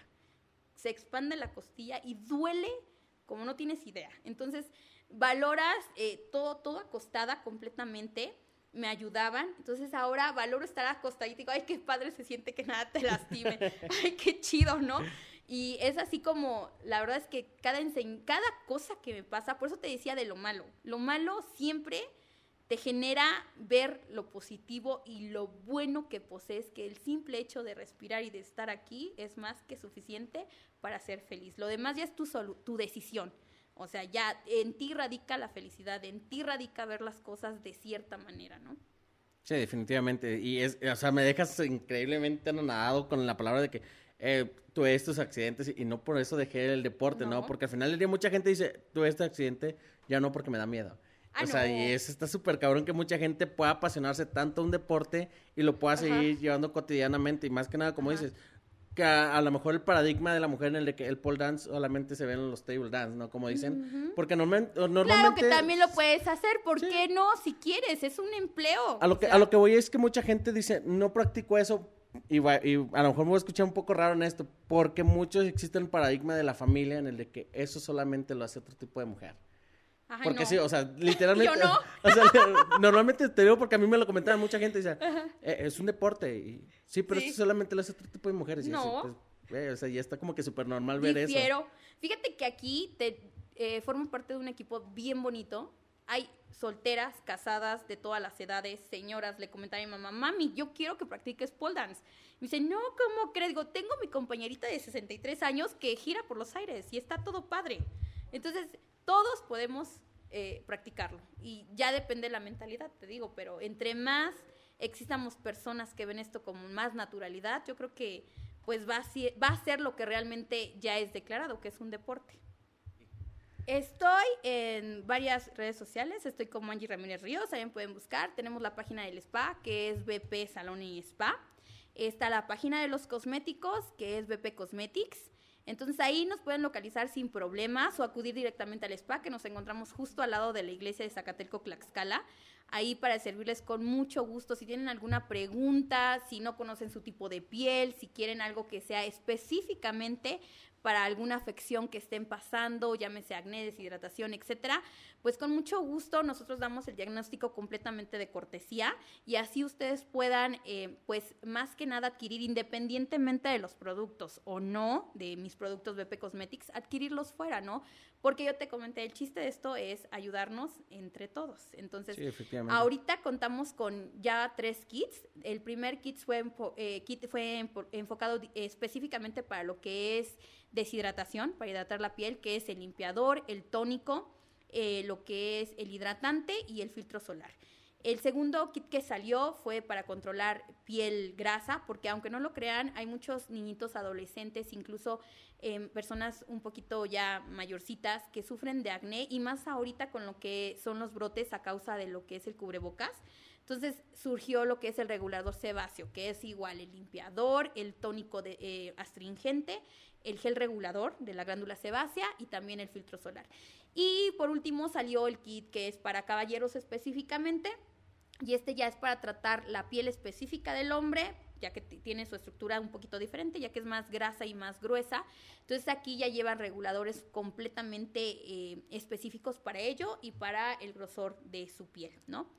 Se expande la costilla y duele como no tienes idea. Entonces, valoras eh, todo, todo acostada completamente, me ayudaban, entonces ahora valoro estar acostada y digo, ay, qué padre se siente que nada te lastime, ay, qué chido, ¿no? Y es así como, la verdad es que cada, cada cosa que me pasa, por eso te decía de lo malo, lo malo siempre te genera ver lo positivo y lo bueno que posees, que el simple hecho de respirar y de estar aquí es más que suficiente para ser feliz. Lo demás ya es tu, tu decisión. O sea, ya en ti radica la felicidad, en ti radica ver las cosas de cierta manera, ¿no? Sí, definitivamente. Y es, o sea, me dejas increíblemente anonadado con la palabra de que eh, tuve estos accidentes y no por eso dejé el deporte, ¿no? Porque al final del día mucha gente dice, tuve este accidente, ya no porque me da miedo. Ah, o sea, y es, está súper cabrón que mucha gente pueda apasionarse tanto a un deporte y lo pueda seguir llevando cotidianamente. Y más que nada, como dices, que a, lo mejor el paradigma de la mujer en el de que el pole dance solamente se ve en los table dance, ¿no? Como dicen. Porque normalmente... Claro que también lo puedes hacer, ¿por qué no? Si quieres, es un empleo. A lo, que, a lo que voy es que mucha gente dice, no practico eso, y, y, a lo mejor me voy a escuchar un poco raro en esto, porque muchos existe el paradigma de la familia en el de que eso solamente lo hace otro tipo de mujer. Porque sí, o sea, literalmente. Yo no. O sea, normalmente te digo porque a mí me lo comentaban mucha gente. Dice, eh, es un deporte. Y, sí, pero esto solamente lo hace otro tipo de mujeres. No. pues, o sea, ya está como que súper normal ver eso. Fíjate que aquí te eh, formo parte de un equipo bien bonito. Hay solteras, casadas, de todas las edades, señoras. Le comentaba a mi mamá, mami, yo quiero que practiques pole dance. Me dice, no, ¿cómo crees? Digo, tengo mi compañerita de 63 años que gira por los aires y está todo padre. Entonces, todos podemos eh, practicarlo. Y ya depende de la mentalidad, te digo, pero entre más existamos personas que ven esto como más naturalidad, yo creo que pues va a, ser, va a ser lo que realmente ya es declarado, que es un deporte. Estoy en varias redes sociales, estoy como Angie Ramírez Ríos, también pueden buscar. Tenemos la página del spa, que es BP Salón y Spa. Está la página de los cosméticos, que es BP Cosmetics. Entonces ahí nos pueden localizar sin problemas o acudir directamente al spa que nos encontramos justo al lado de la iglesia de Zacatelco Tlaxcala. Ahí para servirles con mucho gusto. Si tienen alguna pregunta, si no conocen su tipo de piel, si quieren algo que sea específicamente para alguna afección que estén pasando, llámese acné, deshidratación, etcétera, pues con mucho gusto nosotros damos el diagnóstico completamente de cortesía y así ustedes puedan, eh, pues más que nada adquirir independientemente de los productos o no de mis productos BP Cosmetics, adquirirlos fuera, ¿no? Porque yo te comenté, el chiste de esto es ayudarnos entre todos. Entonces, ahorita contamos con ya tres kits. El primer kit fue, eh, kit fue enfocado específicamente para lo que es deshidratación, para hidratar la piel, que es el limpiador, el tónico, eh, lo que es el hidratante y el filtro solar. El segundo kit que salió fue para controlar piel grasa, porque aunque no lo crean, hay muchos niñitos adolescentes, incluso em, personas un poquito ya mayorcitas, que sufren de acné y más ahorita con lo que son los brotes a causa de lo que es el cubrebocas. Entonces surgió lo que es el regulador sebáceo, que es igual el limpiador, el tónico de, eh, astringente, el gel regulador de la glándula sebácea y también el filtro solar. Y por último salió el kit que es para caballeros específicamente. Y este ya es para tratar la piel específica del hombre, ya que tiene su estructura un poquito diferente, ya que es más grasa y más gruesa. Entonces aquí ya llevan reguladores completamente eh, específicos para ello y para el grosor de su piel, ¿no?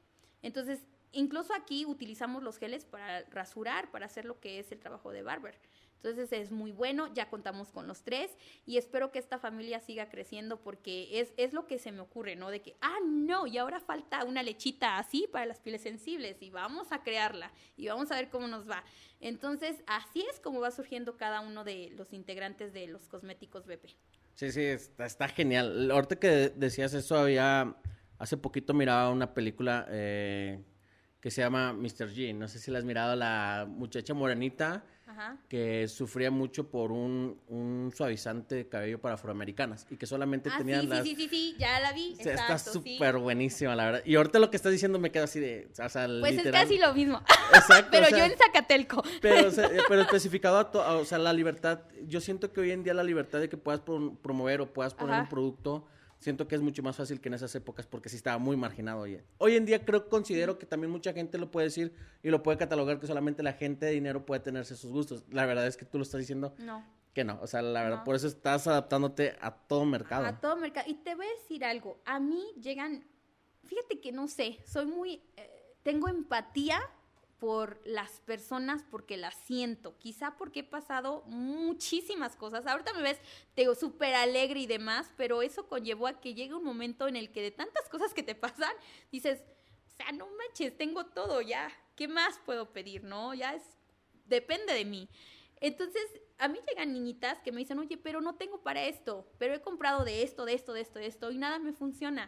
Entonces, incluso aquí utilizamos los geles para rasurar, para hacer lo que es el trabajo de barber. Entonces es muy bueno, ya contamos con los tres y espero que esta familia siga creciendo porque es, es lo que se me ocurre, ¿no? De que, ah, no, y ahora falta una lechita así para las pieles sensibles y vamos a crearla y vamos a ver cómo nos va. Entonces así es como va surgiendo cada uno de los integrantes de los cosméticos BP. Sí, sí, está, está genial. Ahorita que decías eso, había, hace poquito miraba una película eh, que se llama Mr. G. No sé si la has mirado, la muchacha morenita que sufría mucho por un, un, suavizante de cabello para afroamericanas y que solamente ah, tenían sí, las... Sí, sí, sí, ya la vi. está súper buenísima, la verdad. Y ahorita lo que estás diciendo me queda así de... O sea, pues es casi lo mismo. Exacto. pero yo en Zacatelco. Pero, pero especificado a, o sea, la libertad, yo siento que hoy en día la libertad de que puedas promover o puedas poner un producto siento que es mucho más fácil que en esas épocas porque sí estaba muy marginado hoy. Hoy en día creo, considero que también mucha gente lo puede decir y lo puede catalogar que solamente la gente de dinero puede tenerse sus gustos. La verdad es que tú lo estás diciendo. No. Que no, o sea, la verdad, por eso estás adaptándote a todo mercado. A todo mercado. Y te voy a decir algo, a mí llegan, fíjate que no sé, soy muy, eh, tengo empatía por las personas porque las siento. Quizá porque he pasado muchísimas cosas. Ahorita me ves, te digo, súper alegre y demás, pero eso conllevó a que llegue un momento en el que de tantas cosas que te pasan, dices, o sea, no manches, tengo todo ya. ¿Qué más puedo pedir, no? Ya es, depende de mí. Entonces, a mí llegan niñitas que me dicen, oye, pero no tengo para esto, pero he comprado de esto, de esto, de esto, de esto, y nada me funciona.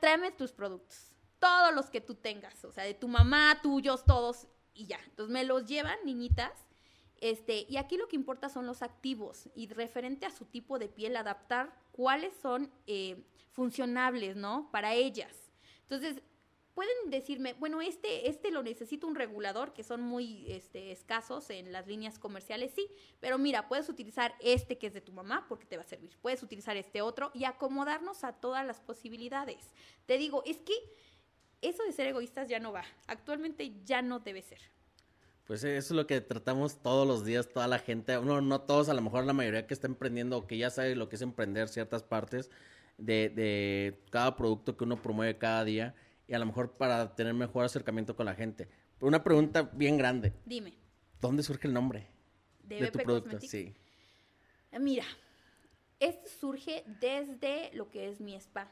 tráeme tus productos todos los que tú tengas, o sea, de tu mamá, tuyos, todos, y ya. Entonces me los llevan, niñitas. Este, y aquí lo que importa son los activos y referente a su tipo de piel, adaptar cuáles son eh, funcionables, ¿no? Para ellas. Entonces, pueden decirme, bueno, este, este lo necesito un regulador, que son muy este, escasos en las líneas comerciales, sí, pero mira, puedes utilizar este que es de tu mamá porque te va a servir, puedes utilizar este otro y acomodarnos a todas las posibilidades. Te digo, es que eso de ser egoístas ya no va. Actualmente ya no debe ser. Pues eso es lo que tratamos todos los días, toda la gente, uno, no todos, a lo mejor la mayoría que está emprendiendo o que ya sabe lo que es emprender ciertas partes de, de cada producto que uno promueve cada día y a lo mejor para tener mejor acercamiento con la gente. Una pregunta bien grande. Dime. ¿Dónde surge el nombre de, tu producto? Sí. Mira, esto surge desde lo que es mi spa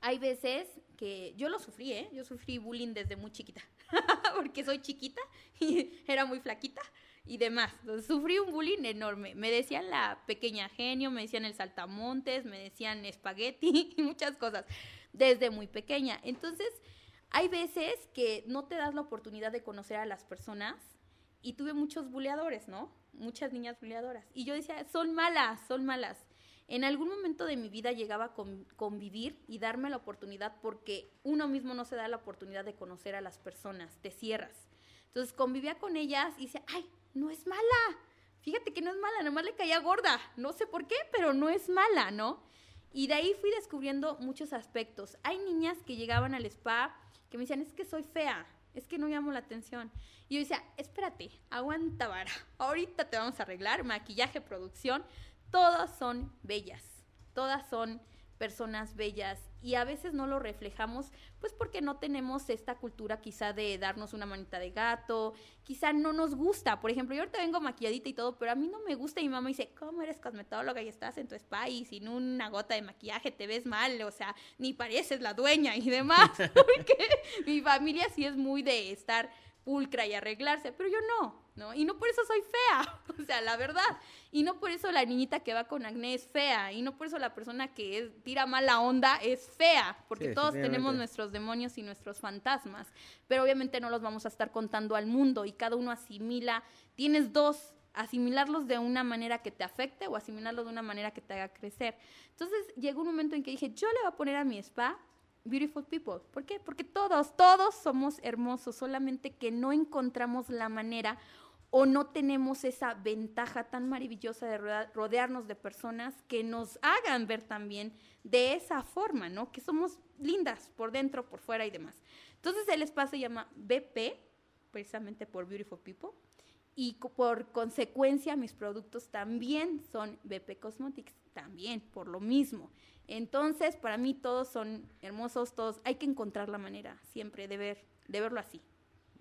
hay veces que yo lo sufrí, ¿eh? Yo sufrí bullying desde muy chiquita, porque soy chiquita y era muy flaquita y demás. Entonces, sufrí un bullying enorme. Me decían la pequeña genio, me decían el saltamontes, me decían espagueti y muchas cosas desde muy pequeña. Entonces, hay veces que no te das la oportunidad de conocer a las personas y tuve muchos buleadores, ¿no? Muchas niñas buleadoras. Y yo decía, son malas, son malas en algún momento de mi vida llegaba a convivir y darme la oportunidad porque uno mismo no se da la oportunidad de conocer a las personas, te cierras. Entonces convivía con ellas y decía, ay, no es mala. Fíjate que no es mala, nomás le caía gorda. No sé por qué, pero no es mala, ¿no? Y de ahí fui descubriendo muchos aspectos. Hay niñas que llegaban al spa que me decían, es que soy fea, es que no llamo la atención. Y yo decía, espérate, aguanta vara, ahorita te vamos a arreglar, maquillaje, producción, todas son bellas, todas son personas bellas y a veces no lo reflejamos pues porque no tenemos esta cultura quizá de darnos una manita de gato, quizá no nos gusta, por ejemplo, yo ahorita vengo maquilladita y todo, pero a mí no me gusta y mi mamá dice, ¿cómo eres cosmetóloga y estás en tu spa y sin una gota de maquillaje te ves mal? O sea, ni pareces la dueña y demás, porque mi familia sí es muy de estar pulcra y arreglarse, pero yo no, ¿no? Y no por eso soy fea, o sea, la verdad. Y no por eso la niñita que va con acné es fea, y no por eso la persona que tira mala onda es fea, porque todos tenemos nuestros demonios y nuestros fantasmas, pero obviamente no los vamos a estar contando al mundo y cada uno asimila, tienes dos asimilarlos de una manera que te afecte o asimilarlos de una manera que te haga crecer. Entonces llegó un momento en que dije, yo le voy a poner a mi spa beautiful people. ¿Por qué? Porque todos, todos somos hermosos, solamente que no encontramos la manera o no tenemos esa ventaja tan maravillosa de rodearnos de personas que nos hagan ver también de esa forma, ¿no? Que somos lindas por dentro, por fuera y demás. Entonces el espacio se llama BP, precisamente por Beautiful People, y por consecuencia mis productos también son BP Cosmetics, también por lo mismo. Entonces, para mí todos son hermosos, todos hay que encontrar la manera siempre de ver de verlo así.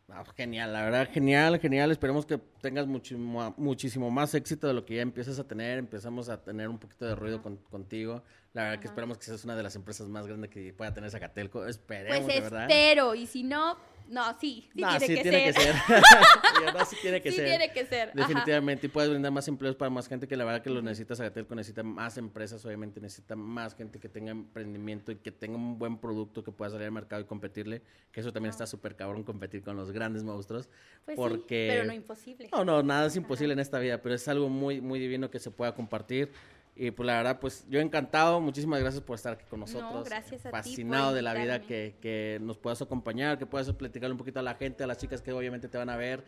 Ah, genial, la verdad, genial, genial. Esperemos que tengas muchísimo, muchísimo más éxito de lo que ya empiezas a tener. Empezamos a tener un poquito de ruido contigo. La verdad que esperamos que seas una de las empresas más grandes que pueda tener Zacatelco. Esperemos, pues verdad. espero, y si no, no, sí, sí tiene, que, tiene ser. que ser. sí tiene que sí ser. tiene que ser. Definitivamente. Y puedes brindar más empleos para más gente que la verdad que lo necesita Zagatelco, necesita más empresas, obviamente necesita más gente que tenga emprendimiento y que tenga un buen producto que pueda salir al mercado y competirle. Que eso también está súper cabrón, competir con los grandes monstruos. Pues porque... Sí, pero no imposible. No, no, nada es imposible en esta vida, pero es algo muy, muy divino que se pueda compartir. Y pues la verdad, pues yo encantado, muchísimas gracias por estar aquí con nosotros. No, gracias a Fascinado de la vida que, que, nos puedas acompañar, que puedas platicar un poquito a la gente, a las chicas que obviamente te van a ver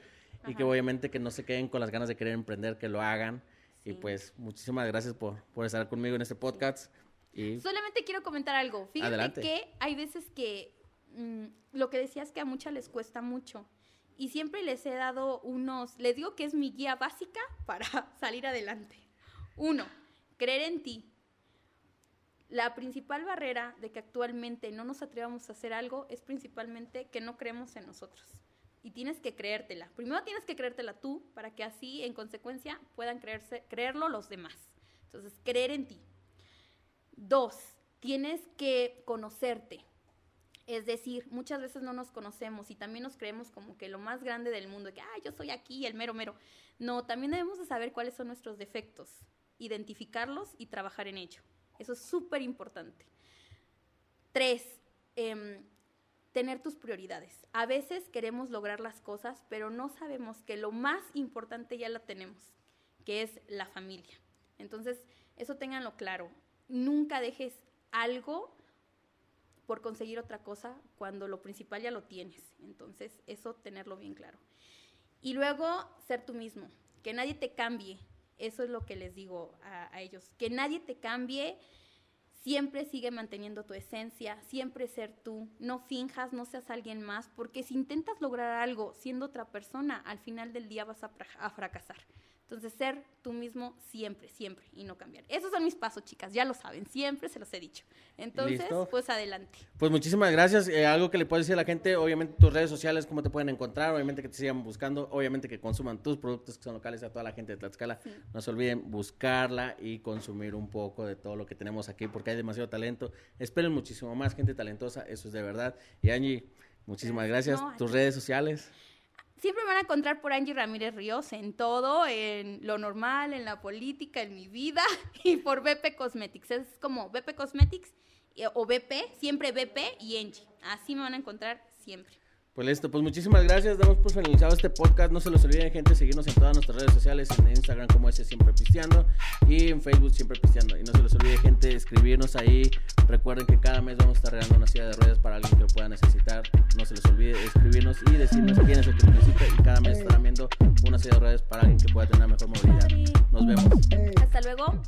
y que obviamente que no se queden con las ganas de querer emprender, que lo hagan. Y pues muchísimas gracias por, por estar conmigo en este podcast. Y... Solamente quiero comentar algo. Fíjate que hay veces que mm, lo que decías que a muchas les cuesta mucho. Y siempre les he dado unos, les digo que es mi guía básica para salir adelante. Uno, creer en ti. La principal barrera de que actualmente no nos atrevamos a hacer algo es principalmente que no creemos en nosotros. Y tienes que creértela. Primero tienes que creértela tú para que así, en consecuencia, puedan creerse, creerlo los demás. Entonces, creer en ti. Dos, tienes que conocerte. Es decir, muchas veces no nos conocemos y también nos creemos como que lo más grande del mundo, que, ah, yo soy aquí, el mero mero. No, también debemos de saber cuáles son nuestros defectos identificarlos y trabajar en ello. Eso es súper importante. Tres, em, tener tus prioridades. A veces queremos lograr las cosas, pero no sabemos que lo más importante ya la tenemos, que es la familia. Entonces, eso ténganlo claro. Nunca dejes algo por conseguir otra cosa cuando lo principal ya lo tienes. Entonces, eso tenerlo bien claro. Y luego, ser tú mismo. Que nadie te cambie. Eso es lo que les digo a, ellos. Que nadie te cambie, siempre sigue manteniendo tu esencia, siempre ser tú, no finjas, no seas alguien más, porque si intentas lograr algo siendo otra persona, al final del día vas a fracasar. Entonces, ser tú mismo siempre, siempre y no cambiar. Esos son mis pasos, chicas, ya lo saben, siempre se los he dicho. Entonces, pues adelante. Pues muchísimas gracias. Eh, algo que le puedes decir a la gente, obviamente tus redes sociales, cómo te pueden encontrar, obviamente que te sigan buscando, obviamente que consuman tus productos que son locales a toda la gente de Tlaxcala. No se olviden buscarla y consumir un poco de todo lo que tenemos aquí porque hay demasiado talento. Esperen muchísimo más gente talentosa, eso es de verdad. Y Angie, muchísimas gracias. tus redes sociales. Siempre me van a encontrar por Angie Ramírez Ríos en todo, en lo normal, en la política, en mi vida y por BP Cosmetics. Es como BP Cosmetics eh, o BP, siempre BP y Angie. Así me van a encontrar siempre. Pues listo, pues muchísimas gracias. Damos por finalizado este podcast. No se los olviden, gente, seguirnos en todas nuestras redes sociales, en Instagram como ese siempre pisteando y en Facebook siempre pisteando. Y no se los olvide, gente, escribirnos ahí. Recuerden que cada mes vamos a estar regalando una silla de ruedas para alguien que lo pueda necesitar. No se les olvide escribirnos y decirnos quién es el que necesita. Y cada mes estarán viendo una silla de ruedas para alguien que pueda tener mejor movilidad. Nos vemos. Hasta luego.